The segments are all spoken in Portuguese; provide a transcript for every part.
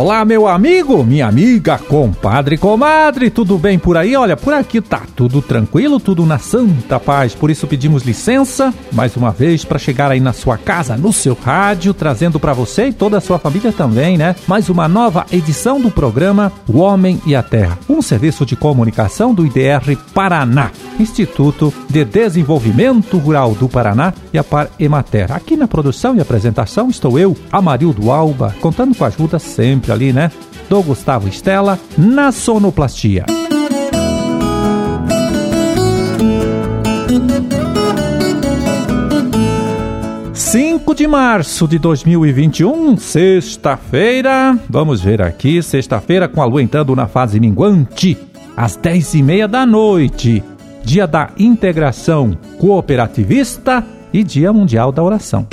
Olá, meu amigo, minha amiga, compadre, comadre, tudo bem por aí? Olha, por aqui tá tudo tranquilo, tudo na santa paz. Por isso pedimos licença mais uma vez para chegar aí na sua casa, no seu rádio, trazendo para você e toda a sua família também, né? Mais uma nova edição do programa O Homem e a Terra, um serviço de comunicação do IDR Paraná, Instituto de Desenvolvimento Rural do Paraná e a Par Emater. Aqui na produção e apresentação estou eu, Amarildo Alba, contando com a ajuda sempre ali, né? Do Gustavo Estela na sonoplastia. Cinco de março de 2021, sexta-feira. Vamos ver aqui, sexta-feira com a lua entrando na fase minguante, às dez e meia da noite. Dia da Integração Cooperativista e Dia Mundial da Oração.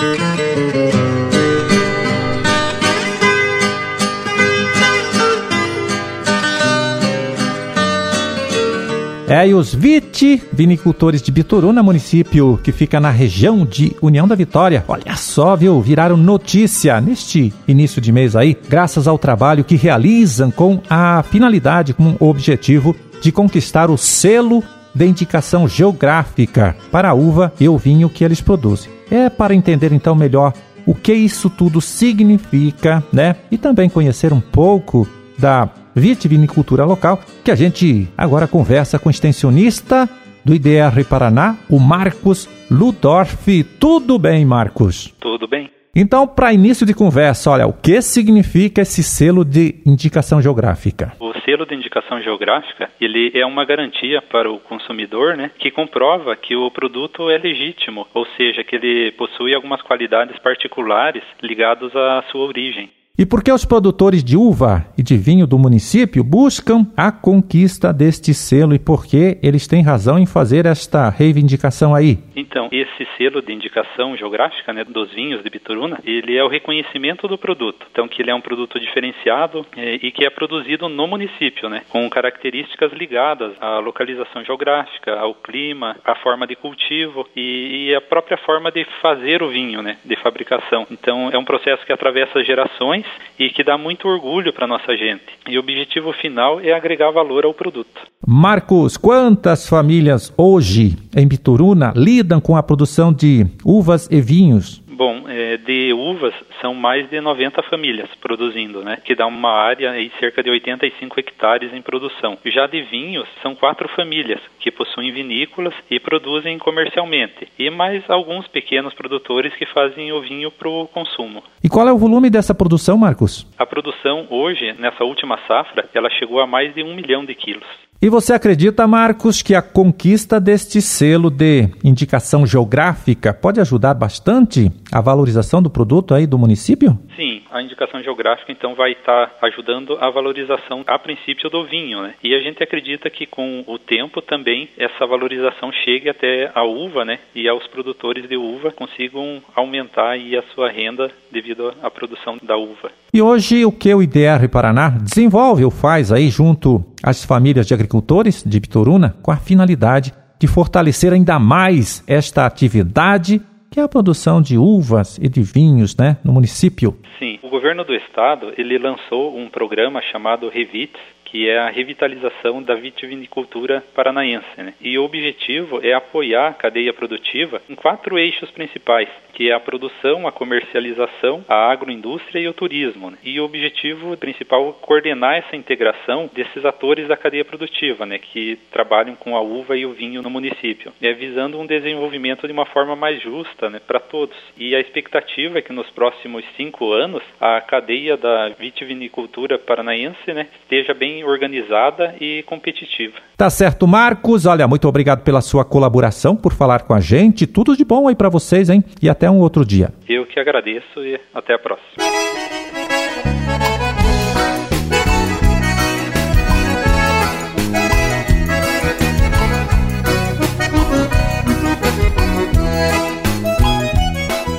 É, e os vitivinicultores de Bituruna, município que fica na região de União da Vitória, olha só, viu, viraram notícia neste início de mês aí, graças ao trabalho que realizam com a finalidade, com o objetivo de conquistar o selo de indicação geográfica para a uva e o vinho que eles produzem. É para entender então melhor o que isso tudo significa, né? E também conhecer um pouco da vitivinicultura local, que a gente agora conversa com o extensionista do IDR Paraná, o Marcos Ludorf. Tudo bem, Marcos? Tudo bem. Então, para início de conversa, olha, o que significa esse selo de indicação geográfica? O selo de indicação geográfica, ele é uma garantia para o consumidor, né, que comprova que o produto é legítimo, ou seja, que ele possui algumas qualidades particulares ligadas à sua origem. E por que os produtores de uva e de vinho do município buscam a conquista deste selo e por que eles têm razão em fazer esta reivindicação aí? Então, esse selo de indicação geográfica né, dos vinhos de Bituruna, ele é o reconhecimento do produto. Então, que ele é um produto diferenciado é, e que é produzido no município, né, com características ligadas à localização geográfica, ao clima, à forma de cultivo e, e a própria forma de fazer o vinho, né, de fabricação. Então, é um processo que atravessa gerações e que dá muito orgulho para nossa gente. E o objetivo final é agregar valor ao produto. Marcos, quantas famílias hoje em Bituruna lidam com a produção de uvas e vinhos? Bom, é, de uvas são mais de 90 famílias produzindo, né? Que dá uma área aí cerca de 85 hectares em produção. Já de vinhos são quatro famílias que possuem vinícolas e produzem comercialmente, e mais alguns pequenos produtores que fazem o vinho para o consumo. E qual é o volume dessa produção, Marcos? A produção hoje, nessa última safra, ela chegou a mais de um milhão de quilos. E você acredita, Marcos, que a conquista deste selo de indicação geográfica pode ajudar bastante a valorização do produto aí do município? Sim, a indicação geográfica então vai estar tá ajudando a valorização a princípio do vinho, né? E a gente acredita que com o tempo também essa valorização chegue até a uva, né? E aos produtores de uva consigam aumentar aí a sua renda devido à produção da uva. E hoje o que o IDR Paraná desenvolve ou faz aí junto às famílias de agricultores de Bitoruna com a finalidade de fortalecer ainda mais esta atividade que é a produção de uvas e de vinhos, né, no município. Sim, governo do estado ele lançou um programa chamado Revits, que é a revitalização da vitivinicultura paranaense. Né? E o objetivo é apoiar a cadeia produtiva em quatro eixos principais, que é a produção, a comercialização, a agroindústria e o turismo. Né? E o objetivo principal é coordenar essa integração desses atores da cadeia produtiva, né, que trabalham com a uva e o vinho no município, é visando um desenvolvimento de uma forma mais justa né, para todos. E a expectativa é que nos próximos cinco anos a cadeia da vitivinicultura paranaense né, esteja bem organizada e competitiva. Tá certo, Marcos. Olha, muito obrigado pela sua colaboração, por falar com a gente. Tudo de bom aí para vocês, hein? E até um outro dia. Eu que agradeço e até a próxima.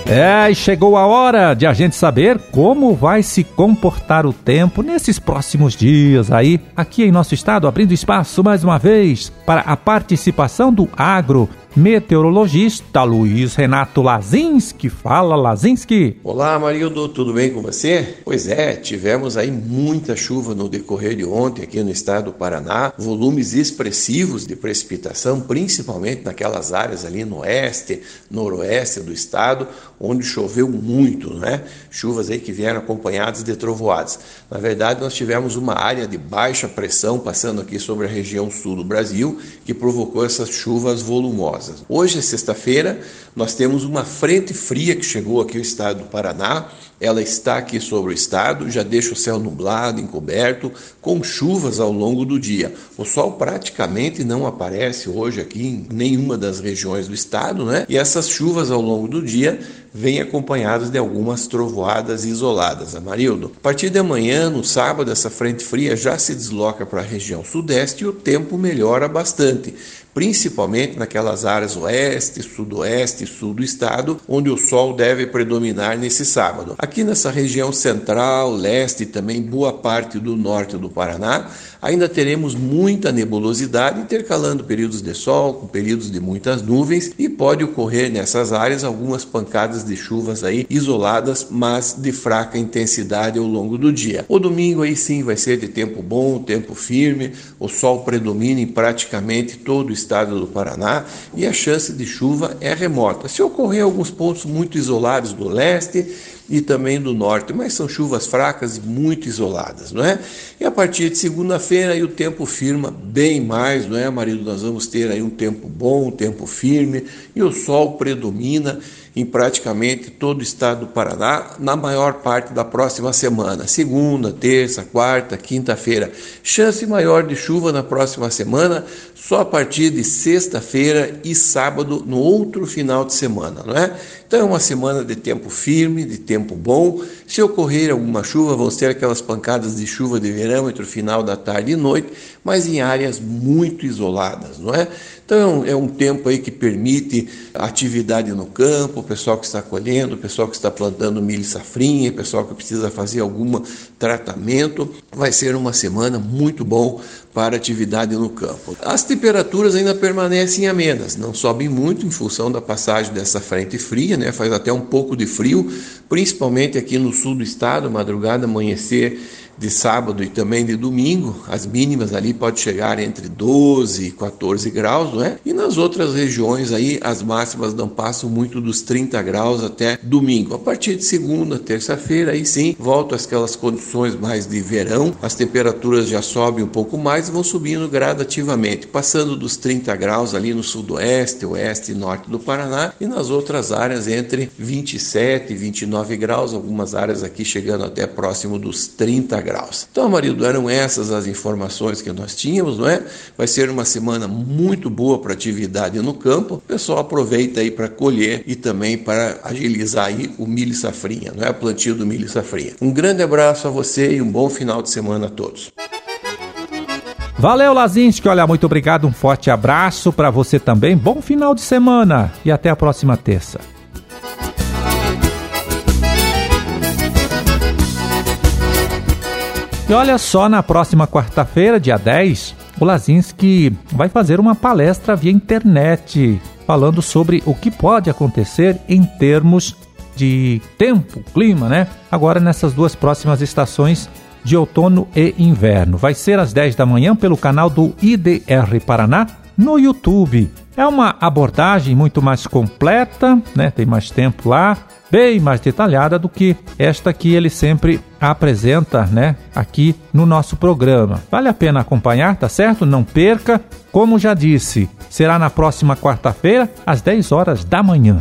É, e chegou a hora de a gente saber como vai se comportar o tempo nesses próximos dias aí, aqui em nosso estado, abrindo espaço mais uma vez para a participação do agro meteorologista Luiz Renato Lazinski. Fala, Lazinski. Olá, Marildo, tudo bem com você? Pois é, tivemos aí muita chuva no decorrer de ontem aqui no estado do Paraná, volumes expressivos de precipitação, principalmente naquelas áreas ali no oeste, noroeste do estado, onde choveu muito, né? Chuvas aí que vieram acompanhadas de trovoadas. Na verdade, nós tivemos uma área de baixa pressão passando aqui sobre a região sul do Brasil, que provocou essas chuvas volumosas. Hoje é sexta-feira, nós temos uma frente fria que chegou aqui ao estado do Paraná. Ela está aqui sobre o estado, já deixa o céu nublado, encoberto, com chuvas ao longo do dia. O sol praticamente não aparece hoje aqui em nenhuma das regiões do estado, né? E essas chuvas ao longo do dia vêm acompanhadas de algumas trovoadas isoladas. Amarildo, a partir de amanhã, no sábado, essa frente fria já se desloca para a região sudeste e o tempo melhora bastante principalmente naquelas áreas oeste, sudoeste e sul do estado, onde o sol deve predominar nesse sábado. Aqui nessa região central, leste e também boa parte do norte do Paraná, ainda teremos muita nebulosidade, intercalando períodos de sol com períodos de muitas nuvens e pode ocorrer nessas áreas algumas pancadas de chuvas aí isoladas, mas de fraca intensidade ao longo do dia. O domingo aí sim vai ser de tempo bom, tempo firme, o sol predomina em praticamente todo o estado do Paraná e a chance de chuva é remota. Se ocorrer alguns pontos muito isolados do leste, e também do norte, mas são chuvas fracas e muito isoladas, não é? E a partir de segunda-feira o tempo firma bem mais, não é, marido? Nós vamos ter aí um tempo bom, um tempo firme e o sol predomina em praticamente todo o estado do Paraná na maior parte da próxima semana, segunda, terça, quarta, quinta-feira. Chance maior de chuva na próxima semana só a partir de sexta-feira e sábado no outro final de semana, não é? Então é uma semana de tempo firme, de tempo bom. Se ocorrer alguma chuva, vão ter aquelas pancadas de chuva de verão entre o final da tarde e noite, mas em áreas muito isoladas, não é? Então é um tempo aí que permite atividade no campo, pessoal que está colhendo, o pessoal que está plantando milho e safrinha, pessoal que precisa fazer algum tratamento. Vai ser uma semana muito bom para atividade no campo. As temperaturas ainda permanecem amenas, não sobem muito em função da passagem dessa frente fria, né? Faz até um pouco de frio, principalmente aqui no sul do estado, madrugada, amanhecer de sábado e também de domingo, as mínimas ali pode chegar entre 12 e 14 graus, não é? E nas outras regiões aí as máximas não passam muito dos 30 graus até domingo. A partir de segunda, terça-feira, aí sim, voltam aquelas condições mais de verão, as temperaturas já sobem um pouco mais e vão subindo gradativamente, passando dos 30 graus ali no sudoeste, oeste e norte do Paraná e nas outras áreas entre 27 e 29 graus, algumas áreas aqui chegando até próximo dos 30 graus. Então, marido, eram essas as informações que nós tínhamos, não é? Vai ser uma semana muito boa para atividade no campo. O pessoal aproveita aí para colher e também para agilizar aí o milho safrinha, não é? O plantio do milho safrinha. Um grande abraço a você e um bom final de semana a todos. Valeu, Lazinski. Olha, muito obrigado. Um forte abraço para você também. Bom final de semana e até a próxima terça. E olha só, na próxima quarta-feira, dia 10, o Lazinski vai fazer uma palestra via internet falando sobre o que pode acontecer em termos de tempo, clima, né? Agora nessas duas próximas estações de outono e inverno. Vai ser às 10 da manhã pelo canal do IDR Paraná no YouTube. É uma abordagem muito mais completa, né? Tem mais tempo lá bem mais detalhada do que esta que ele sempre apresenta, né, aqui no nosso programa. Vale a pena acompanhar, tá certo? Não perca. Como já disse, será na próxima quarta-feira às 10 horas da manhã.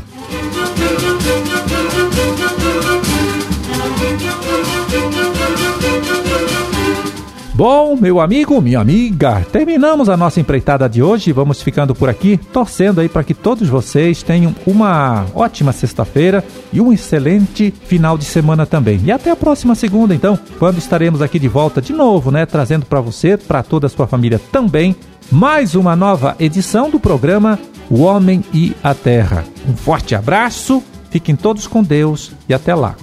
Bom, meu amigo, minha amiga, terminamos a nossa empreitada de hoje. Vamos ficando por aqui, torcendo aí para que todos vocês tenham uma ótima sexta-feira e um excelente final de semana também. E até a próxima segunda, então, quando estaremos aqui de volta de novo, né, trazendo para você, para toda a sua família também, mais uma nova edição do programa O Homem e a Terra. Um forte abraço Fiquem todos com Deus e até lá.